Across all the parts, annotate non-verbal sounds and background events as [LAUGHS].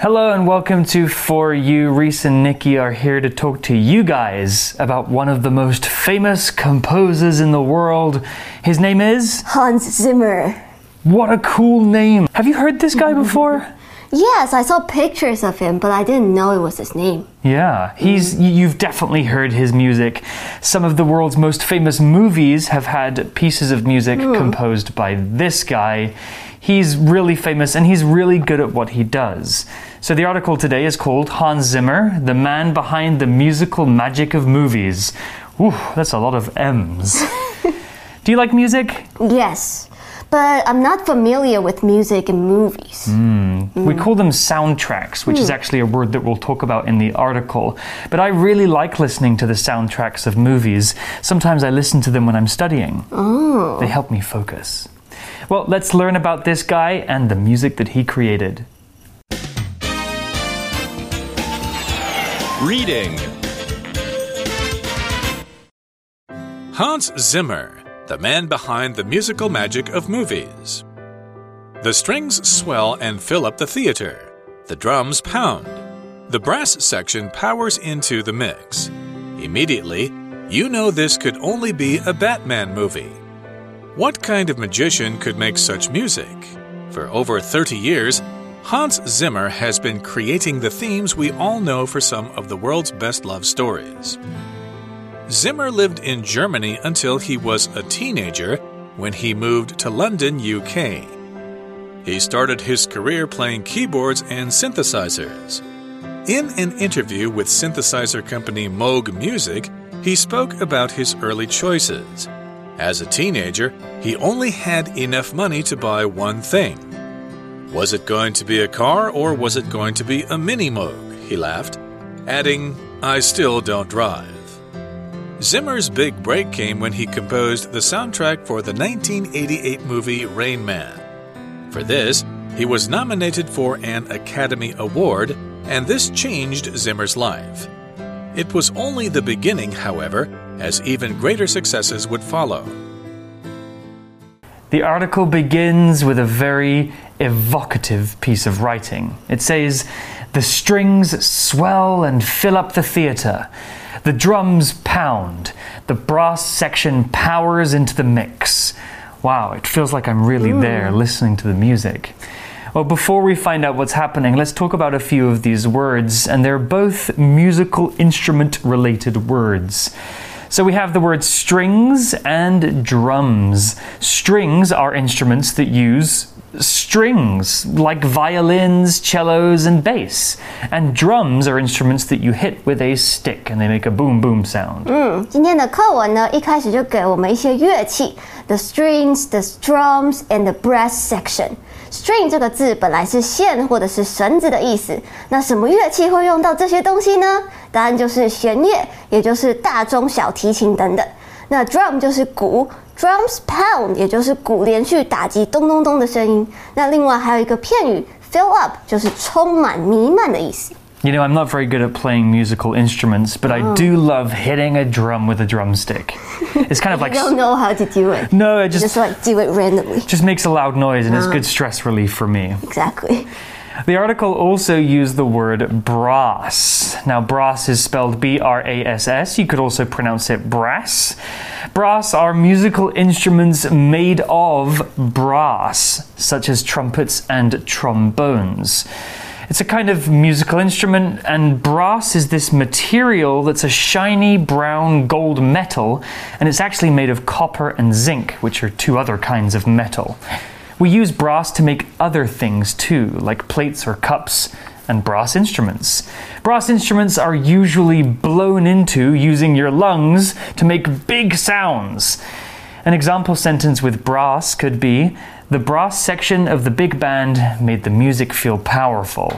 Hello and welcome to For You. Reese and Nikki are here to talk to you guys about one of the most famous composers in the world. His name is? Hans Zimmer. What a cool name. Have you heard this guy before? [LAUGHS] Yes, I saw pictures of him, but I didn't know it was his name. Yeah, he's y- you've definitely heard his music. Some of the world's most famous movies have had pieces of music hmm. composed by this guy. He's really famous and he's really good at what he does. So the article today is called Hans Zimmer, the man behind the musical magic of movies. Ooh, that's a lot of M's. [LAUGHS] Do you like music? Yes, but I'm not familiar with music and movies. Hmm. We mm. call them soundtracks, which is hmm. actually a word that we'll talk about in the article. But I really like listening to the soundtracks of movies. Sometimes I listen to them when I'm studying. oh. They help me focus. Well, let's learn about this guy and the music that he created. Reading Hans Zimmer, the man behind the musical magic of movies. The strings swell and fill up the theater. The drums pound. The brass section powers into the mix. Immediately, you know this could only be a Batman movie. What kind of magician could make such music? For over 30 years, Hans Zimmer has been creating the themes we all know for some of the world's best love stories. Zimmer lived in Germany until he was a teenager when he moved to London, UK. He started his career playing keyboards and synthesizers. In an interview with synthesizer company Moog Music, he spoke about his early choices. As a teenager, he only had enough money to buy one thing. Was it going to be a car or was it going to be a mini Moog? He laughed, adding, I still don't drive. Zimmer's big break came when he composed the soundtrack for the 1988 movie Rain Man. For this, he was nominated for an Academy Award, and this changed Zimmer's life. It was only the beginning, however, as even greater successes would follow. The article begins with a very evocative piece of writing. It says, The strings swell and fill up the theatre. The drums pound. The brass section powers into the mix. Wow, it feels like I'm really hmm. there listening to the music. Well, before we find out what's happening, let's talk about a few of these words, and they're both musical instrument related words. So we have the words strings and drums. Strings are instruments that use strings, like violins, cellos, and bass. And drums are instruments that you hit with a stick and they make a boom boom sound. 今天的课文呢，一开始就给我们一些乐器，the strings, the drums, and the brass section。string 这个字本来是线或者是绳子的意思，那什么乐器会用到这些东西呢？ 答案就是弦乐，也就是大中小提琴等等。那 drum 就是鼓，drums pound 也就是鼓连续打击咚咚咚的声音。那另外还有一个片语 fill up 就是充满、弥漫的意思。 You know, I'm not very good at playing musical instruments, but I do love hitting a drum with a drumstick. [LAUGHS] It's kind of like. I don't know how to do it. No, it Just just, like do it randomly. just makes a loud noise and it's good stress relief for me. Exactly. The article also used the word brass. Now, brass is spelled B R A S S. You could also pronounce it brass. Brass are musical instruments made of brass, such as trumpets and trombones. It's a kind of musical instrument, and brass is this material that's a shiny brown gold metal, and it's actually made of copper and zinc, which are two other kinds of metal. We use brass to make other things too, like plates or cups and brass instruments. Brass instruments are usually blown into using your lungs to make big sounds. An example sentence with brass could be The brass section of the big band made the music feel powerful.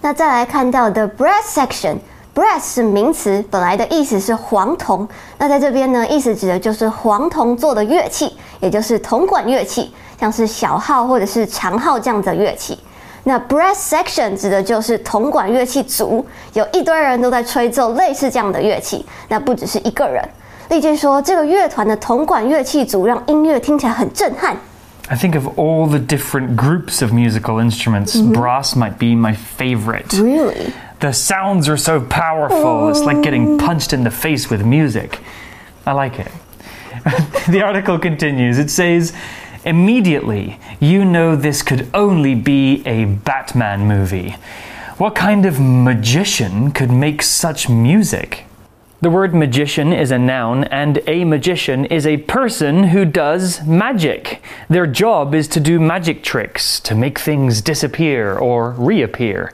那再来看到的 brass section。 Brass 是名词，本来的意思是黄铜。那在这边呢，意思指的就是黄铜做的乐器，也就是铜管乐器，像是小号或者是长号这样的乐器。那 brass section 指的就是铜管乐器组，有一堆人都在吹奏类似这样的乐器，那不只是一个人。例句说，这个乐团的铜管乐器组让音乐听起来很震撼。I think of all the different groups of musical instruments, brass might be my favorite. Really? The sounds are so powerful, it's like getting oh. punched in the face with music. I like it. [LAUGHS] the article continues. It says, Immediately, you know this could only be a Batman movie. What kind of magician could make such music? The word magician is a noun, and a magician is a person who does magic. Their job is to do magic tricks, to make things disappear or reappear.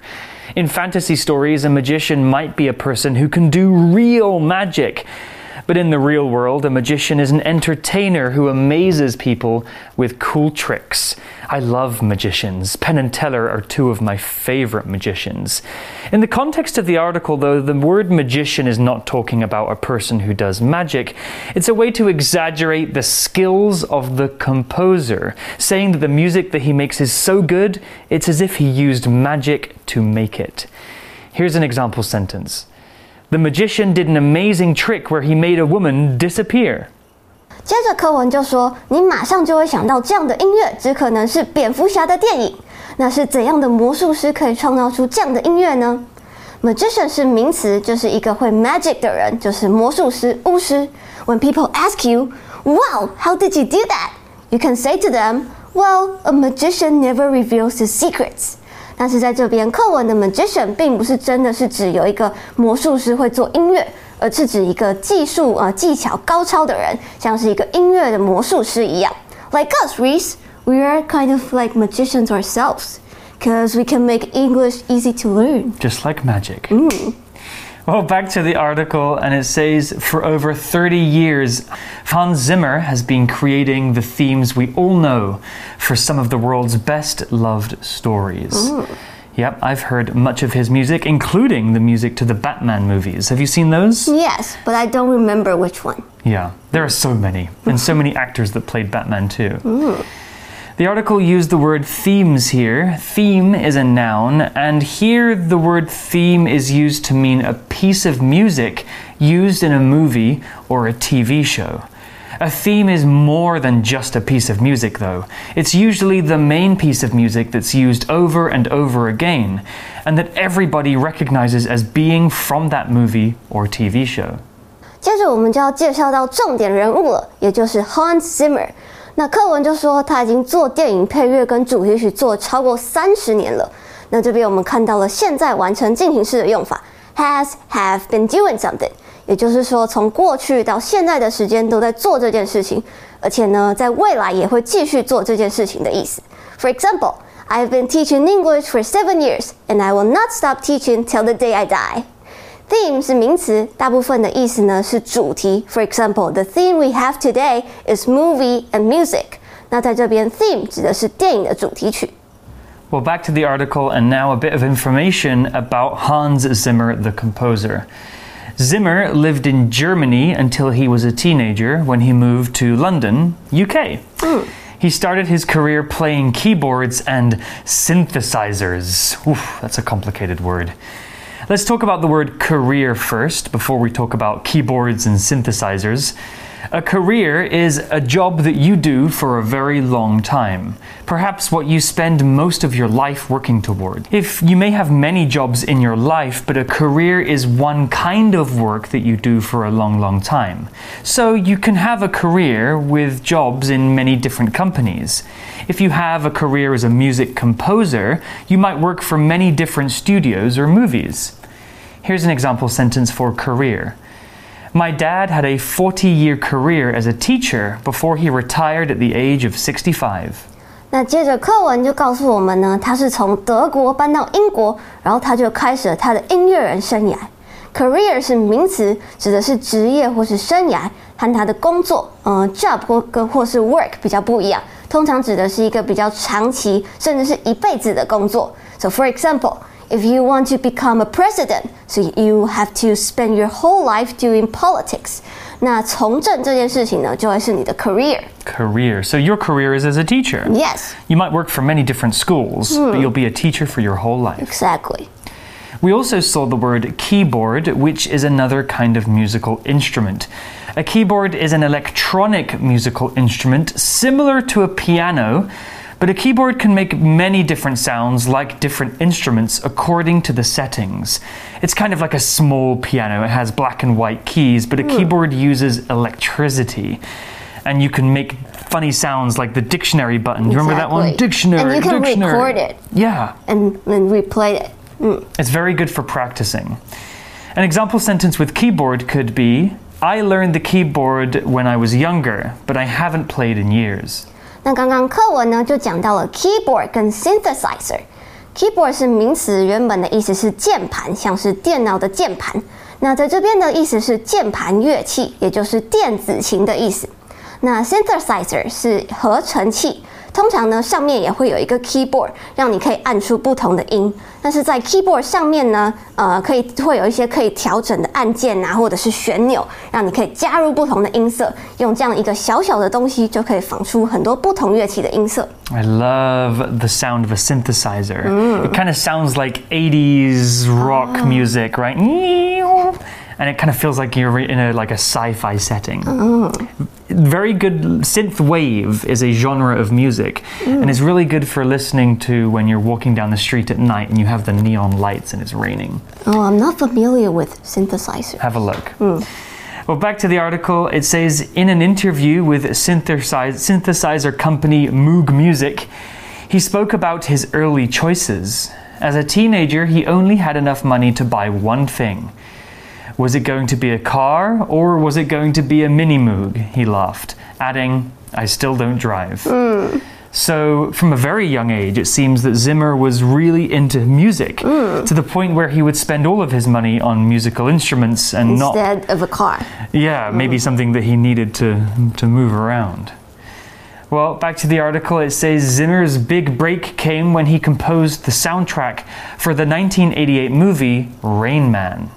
In fantasy stories, a magician might be a person who can do real magic. But in the real world, a magician is an entertainer who amazes people with cool tricks. I love magicians. Penn and Teller are two of my favorite magicians. In the context of the article, though, the word magician is not talking about a person who does magic. It's a way to exaggerate the skills of the composer, saying that the music that he makes is so good, it's as if he used magic to make it. Here's an example sentence. The magician did an amazing trick where he made a woman disappear. 接着课文就说，你马上就会想到这样的音乐，只可能是蝙蝠侠的电影。那是怎样的魔术师可以创造出这样的音乐呢？Magician 是名词，就是一个会 magic 的人，就是魔术师、巫师。When people ask you, "Wow, how did you do that?" you can say to them, "Well, a magician never reveals his secrets." 但是在这边，课文的 magician 并不是真的是指有一个魔术师会做音乐，而是指一个技术呃技巧高超的人，像是一个音乐的魔术师一样。Like us, Reese, we are kind of like magicians ourselves, because we can make English easy to learn. Just like magic. Well, back to the article, and it says for over 30 years, Hans Zimmer has been creating the themes we all know for some of the world's best loved stories. Yep, I've heard much of his music, including the music to the Batman movies. Have you seen those? Yes, but I don't remember which one. Yeah, there are so many, and so [LAUGHS] many actors that played Batman too. The article used the word themes here. Theme is a noun, and here the word theme is used to mean a piece of music used in a movie or a TV show. A theme is more than just a piece of music, though. It's usually the main piece of music that's used over and over again, and that everybody recognizes as being from that movie or TV show. 接着我们就要介绍到重点人物了，也就是 Hans Zimmer。 那课文就说他已经做电影配乐跟主题曲做超过三十年了。那这边我们看到了现在完成进行式的用法，has have been doing something，也就是说从过去到现在的时间都在做这件事情，而且呢在未来也会继续做这件事情的意思。For example, I've been teaching English for seven years, and I will not stop teaching till the day I die. Theme 是名词，大部分的意思呢是主题。For example, the theme we have today is movie and music. 那在这边，theme 指的是电影的主题曲。 Well, back to the article, and now a bit of information about Hans Zimmer, the composer. Zimmer lived in Germany until he was a teenager when he moved to London, UK. He started his career playing keyboards and synthesizers. Oof, that's a complicated word. Let's talk about the word career first before we talk about keyboards and synthesizers. A career is a job that you do for a very long time, perhaps what you spend most of your life working toward. If you may have many jobs in your life, but a career is one kind of work that you do for a long, long time. So you can have a career with jobs in many different companies. If you have a career as a music composer, you might work for many different studios or movies. Here's an example sentence for career. My dad had a 40 year career as a teacher before he retired at the age of 65. 那接着课文就告诉我们呢，他是从德国搬到英国，然后他就开始了他的音乐人生涯。Career 是名词，指的是职业或是生涯，和他的工作，嗯、j o b 或跟或是 work 比较不一样，通常指的是一个比较长期，甚至是一辈子的工作。So for example. If you want to become a president, so you have to spend your whole life doing politics. 那从政这件事情呢，就会是你的 career. Career. So your career is as a teacher. Yes, You might work for many different schools, but you'll be a teacher for your whole life. exactly. We also saw the word keyboard, which is another kind of musical instrument. A keyboard is an electronic musical instrument similar to a piano, but a keyboard can make many different sounds like different instruments according to the settings. It's kind of like a small piano, it has black and white keys, but a hmm. keyboard uses electricity. And you can make funny sounds like the dictionary button. You remember that one? Exactly. Dictionary. And you can dictionary. record it. Yeah. and then replay it. Hmm. It's very good for practicing. An example sentence with keyboard could be I learned the keyboard when I was younger, but I haven't played in years. 那刚刚课文呢就讲到了 keyboard 跟 synthesizer。keyboard 是名词，原本的意思是键盘，像是电脑的键盘。那在这边的意思是键盘乐器，也就是电子琴的意思。那 synthesizer 是合成器，通常呢上面也会有一个 keyboard，让你可以按出不同的音。但是在 keyboard 上面呢，呃，可以会有一些可以调整的按键啊，或者是旋钮，让你可以加入不同的音色。用这样一个小小的东西，就可以仿出很多不同乐器的音色。I love the sound of a synthesizer. It kind of sounds like 80s rock music, right? And it kind of feels like you're in a like a sci-fi setting. Oh. Very good synth wave is a genre of music mm. and it's really good for listening to when you're walking down the street at night and you have the neon lights and it's raining. Oh, I'm not familiar with synthesizers. Have a look. Mm. Well, back to the article, it says in an interview with synthesize, synthesizer company Moog Music, he spoke about his early choices. As a teenager, he only had enough money to buy one thing. Was it going to be a car or was it going to be a mini Moog? He laughed, adding, I still don't drive. Hmm. So, from a very young age, it seems that Zimmer was really into music hmm. to the point where he would spend all of his money on musical instruments and not Instead of a car. yeah, maybe hmm. something that he needed to to move around. Well, back to the article, it says Zimmer's big break came when he composed the soundtrack for the 1988 movie Rain Man.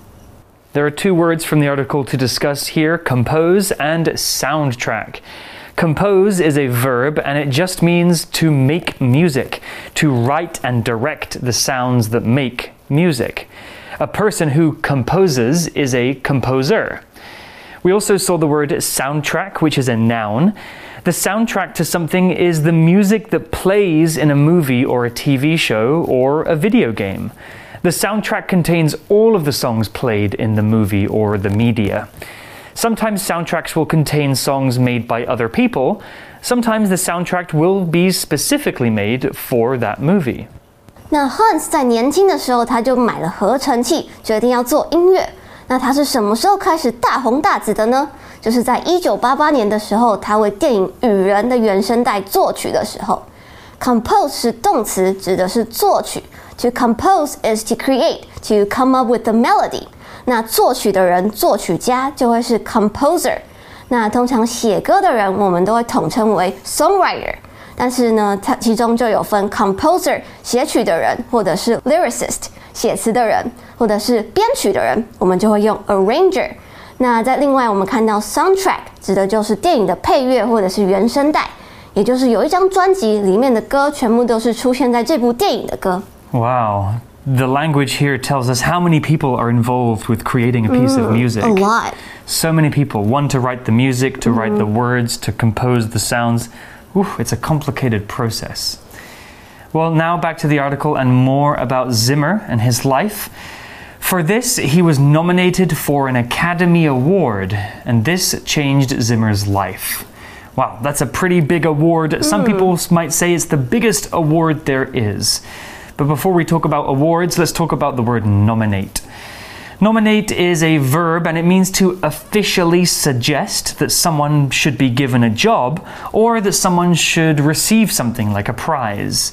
There are two words from the article to discuss here compose and soundtrack. Compose is a verb and it just means to make music, to write and direct the sounds that make music. A person who composes is a composer. We also saw the word soundtrack, which is a noun. The soundtrack to something is the music that plays in a movie or a TV show or a video game. The soundtrack contains all of the songs played in the movie or the media. Sometimes soundtracks will contain songs made by other people. Sometimes the soundtrack will be specifically made for that movie. 那 Hans 在年轻的时候，他就买了合成器，决定要做音乐。那他是什么时候开始大红大紫的呢？就是在一九八八年的时候，他为电影《雨人》的原声带作曲的时候。Compose 是动词，指的是作曲。 To compose is to create, to come up with the melody。那作曲的人，作曲家就会是 composer。那通常写歌的人，我们都会统称为 songwriter。但是呢，它其中就有分 composer 写曲的人，或者是 lyricist 写词的人，或者是编曲的人，我们就会用 arranger。那在另外，我们看到 soundtrack 指的就是电影的配乐或者是原声带，也就是有一张专辑里面的歌全部都是出现在这部电影的歌。Wow. The language here tells us how many people are involved with creating a piece of mm, music. A lot. So many people. One to write the music, to write the mm-hmm. words, to compose the sounds. Ooh, it's a complicated process. Well, now back to the article and more about Zimmer and his life. For this, he was nominated for an Academy Award, and this changed Zimmer's life. Wow, that's a pretty big award. Some mm. people might say it's the biggest award there is. But before we talk about awards, let's talk about the word nominate. Nominate is a verb and it means to officially suggest that someone should be given a job or that someone should receive something like a prize.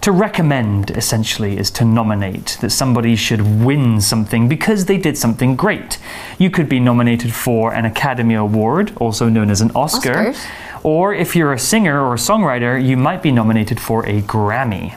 To recommend, essentially, is to nominate, that somebody should win something because they did something great. You could be nominated for an Academy Award, also known as an Oscar, Oscars. or if you're a singer or a songwriter, you might be nominated for a Grammy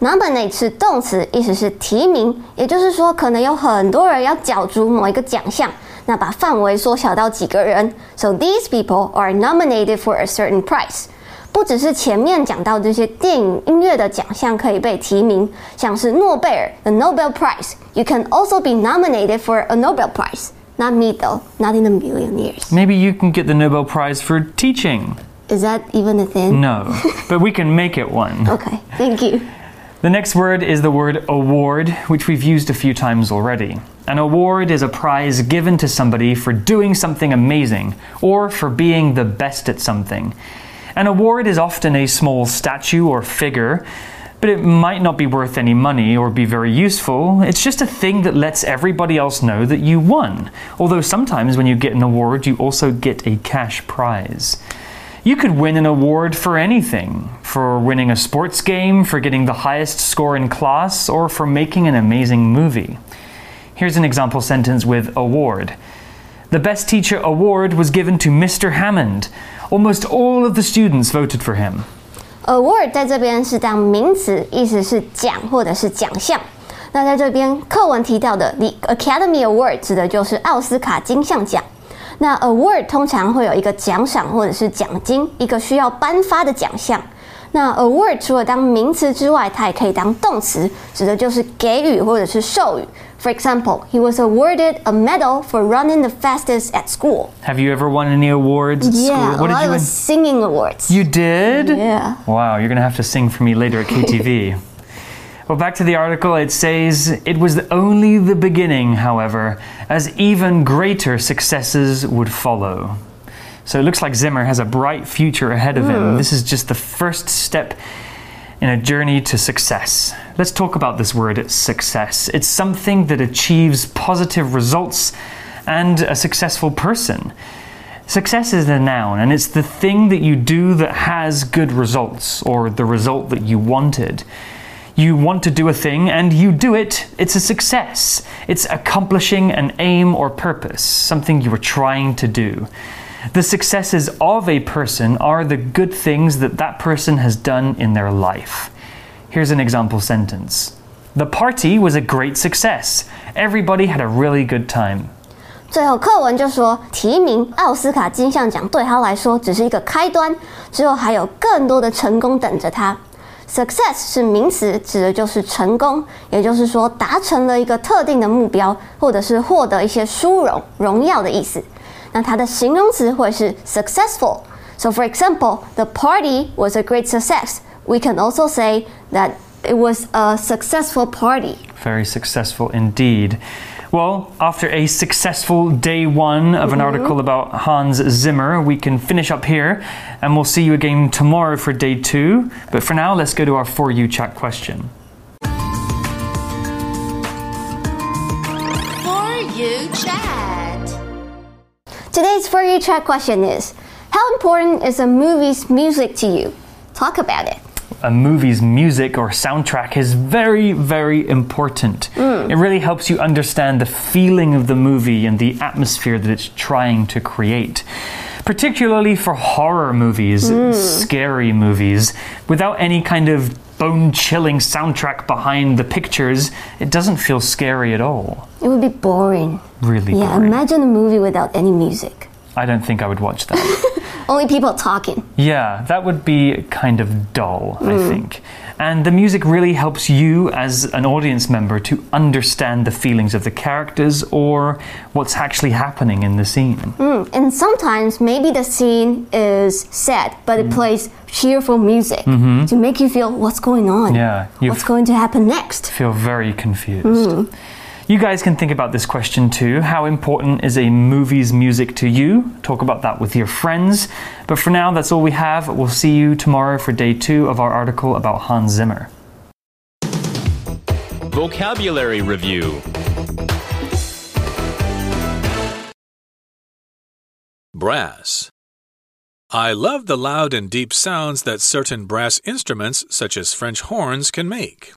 Nominate 是动词，意思是提名，也就是说，可能有很多人要角逐某一个奖项，那把范围缩小到几个人。So these people are nominated for a certain prize。不只是前面讲到这些电影音乐的奖项可以被提名，像是诺贝尔 the Nobel Prize，you can also be nominated for a Nobel Prize。 not middle, not in the million years. Maybe you can get the Nobel Prize for teaching. Is that even a thing? No, but we can make it one. [LAUGHS] Okay, thank you. The next word is the word award, which we've used a few times already. An award is a prize given to somebody for doing something amazing or for being the best at something. An award is often a small statue or figure, but it might not be worth any money or be very useful. It's just a thing that lets everybody else know that you won. Although sometimes when you get an award, you also get a cash prize. You could win an award for anything for winning a sports game, for getting the highest score in class, or for making an amazing movie. Here's an example sentence with award. The Best Teacher Award was given to Mr. Hammond. Almost all of the students voted for him. Award 在这边是当名词，意思是奖或者是奖项。那在这边课文提到的 The Academy Award 指的就是奥斯卡金像奖。 那 award 通常会有一个奖赏或者是奖金，一个需要颁发的奖项。那 award 除了当名词之外，它也可以当动词，指的就是给予或者是授予。For example, he was awarded a medal for running the fastest at school. Have you ever won any awards at Yeah, school? a lot of singing awards. You did? Yeah. Wow, you're going to have to sing for me later at KTV. [LAUGHS] well, back to the article, it says it was only the beginning, however, as even greater successes would follow. So it looks like Zimmer has a bright future ahead of him. Hmm. This is just the first step in a journey to success. Let's talk about this word success. It's something that achieves positive results and a successful person. Success is a noun, and it's the thing that you do that has good results, or the result that you wanted. You want to do a thing and you do it, it's a success. It's accomplishing an aim or purpose, something you were trying to do. The successes of a person are the good things that that person has done in their life. Here's an example sentence The party was a great success. Everybody had a really good time. 最后课文就说，提名奥斯卡金像奖对他来说只是一个开端，之后还有更多的成功等着他。 Success 是名词，指的就是成功，也就是说达成了一个特定的目标，或者是获得一些殊荣、荣耀的意思。那它的形容词会是 successful。So for example, the party was a great success. We can also say that it was a successful party. Very successful indeed. Well, after a successful day one of an mm-hmm. article about Hans Zimmer, we can finish up here and we'll see you again tomorrow for day two. But for now, let's go to our For You chat question. For you chat. Today's For You Chat question is How important is a movie's music to you? Talk about it. A movie's music or soundtrack is very, very important. Mm. It really helps you understand the feeling of the movie and the atmosphere that it's trying to create. Particularly for horror movies, mm. scary movies, without any kind of bone chilling soundtrack behind the pictures, it doesn't feel scary at all. It would be boring. Really boring. Yeah, boring. imagine a movie without any music. I don't think I would watch that. [LAUGHS] Only people talking. Yeah, that would be kind of dull, I hmm. think. And the music really helps you as an audience member to understand the feelings of the characters or what's actually happening in the scene. Hmm, and sometimes maybe the scene is sad, but it hmm. plays cheerful music mm-hmm. to make you feel what's going on. Yeah, What's going to happen next? Feel very confused. You guys can think about this question too. How important is a movie's music to you? Talk about that with your friends. But for now, that's all we have. We'll see you tomorrow for day two of our article about Hans Zimmer. Vocabulary Review Brass. I love the loud and deep sounds that certain brass instruments, such as French horns, can make.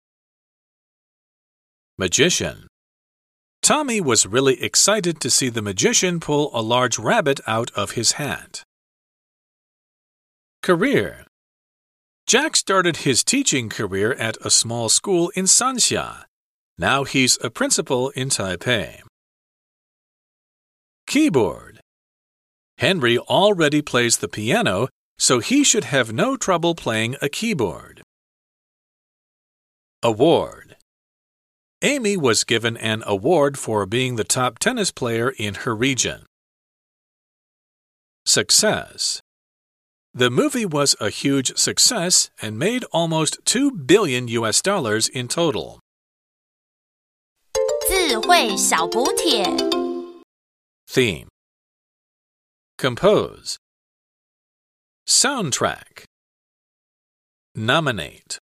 Magician. Tommy was really excited to see the magician pull a large rabbit out of his hat. Career. Jack started his teaching career at a small school in Sanxia. Now he's a principal in Taipei. Keyboard. Henry already plays the piano, so he should have no trouble playing a keyboard. Award. Amy was given an award for being the top tennis player in her region. Success The movie was a huge success and made almost 2 billion US dollars in total. 智慧小补帖。 Theme Compose Soundtrack Nominate